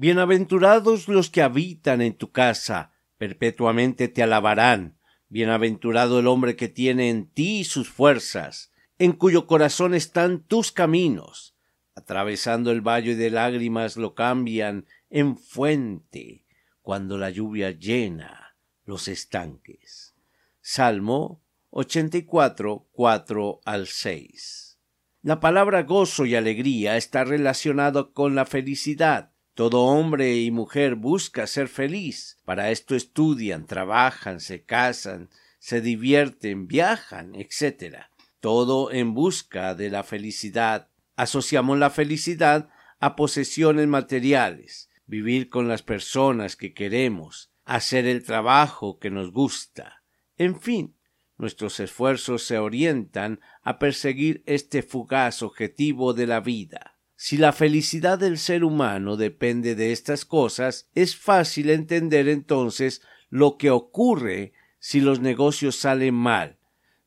Bienaventurados los que habitan en tu casa, perpetuamente te alabarán. Bienaventurado el hombre que tiene en ti sus fuerzas, en cuyo corazón están tus caminos. Atravesando el valle de lágrimas lo cambian en fuente, cuando la lluvia llena los estanques. Salmo 84, 4 al 6. La palabra gozo y alegría está relacionado con la felicidad todo hombre y mujer busca ser feliz. Para esto estudian, trabajan, se casan, se divierten, viajan, etc. Todo en busca de la felicidad. Asociamos la felicidad a posesiones materiales, vivir con las personas que queremos, hacer el trabajo que nos gusta. En fin, nuestros esfuerzos se orientan a perseguir este fugaz objetivo de la vida. Si la felicidad del ser humano depende de estas cosas, es fácil entender entonces lo que ocurre si los negocios salen mal,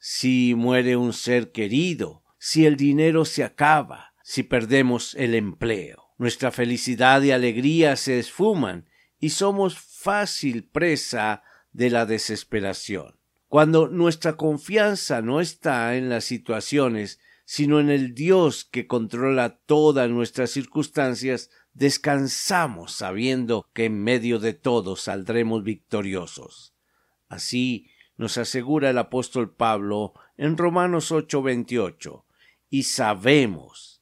si muere un ser querido, si el dinero se acaba, si perdemos el empleo. Nuestra felicidad y alegría se esfuman y somos fácil presa de la desesperación. Cuando nuestra confianza no está en las situaciones sino en el Dios que controla todas nuestras circunstancias, descansamos sabiendo que en medio de todo saldremos victoriosos. Así nos asegura el apóstol Pablo en Romanos 8:28, y sabemos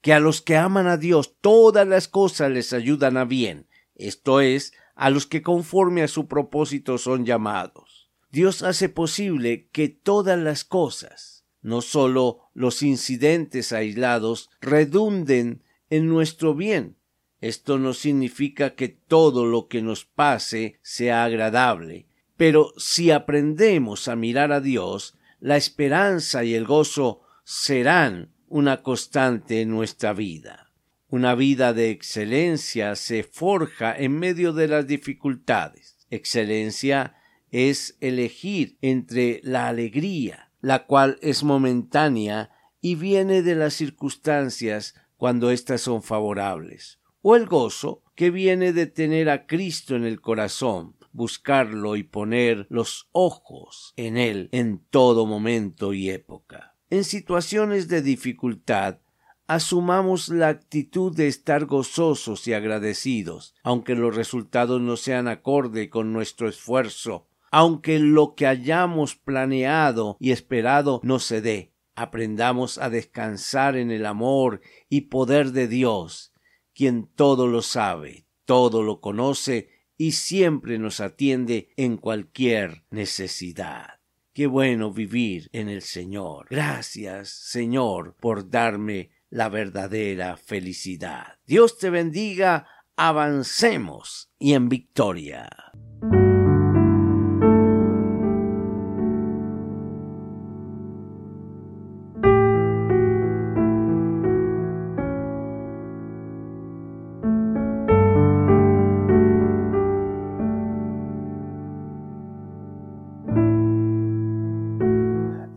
que a los que aman a Dios todas las cosas les ayudan a bien, esto es, a los que conforme a su propósito son llamados. Dios hace posible que todas las cosas, no sólo los incidentes aislados redunden en nuestro bien. Esto no significa que todo lo que nos pase sea agradable, pero si aprendemos a mirar a Dios, la esperanza y el gozo serán una constante en nuestra vida. Una vida de excelencia se forja en medio de las dificultades. Excelencia es elegir entre la alegría, la cual es momentánea y viene de las circunstancias cuando éstas son favorables, o el gozo que viene de tener a Cristo en el corazón, buscarlo y poner los ojos en él en todo momento y época. En situaciones de dificultad, asumamos la actitud de estar gozosos y agradecidos, aunque los resultados no sean acorde con nuestro esfuerzo aunque lo que hayamos planeado y esperado no se dé. Aprendamos a descansar en el amor y poder de Dios, quien todo lo sabe, todo lo conoce y siempre nos atiende en cualquier necesidad. Qué bueno vivir en el Señor. Gracias, Señor, por darme la verdadera felicidad. Dios te bendiga, avancemos y en victoria.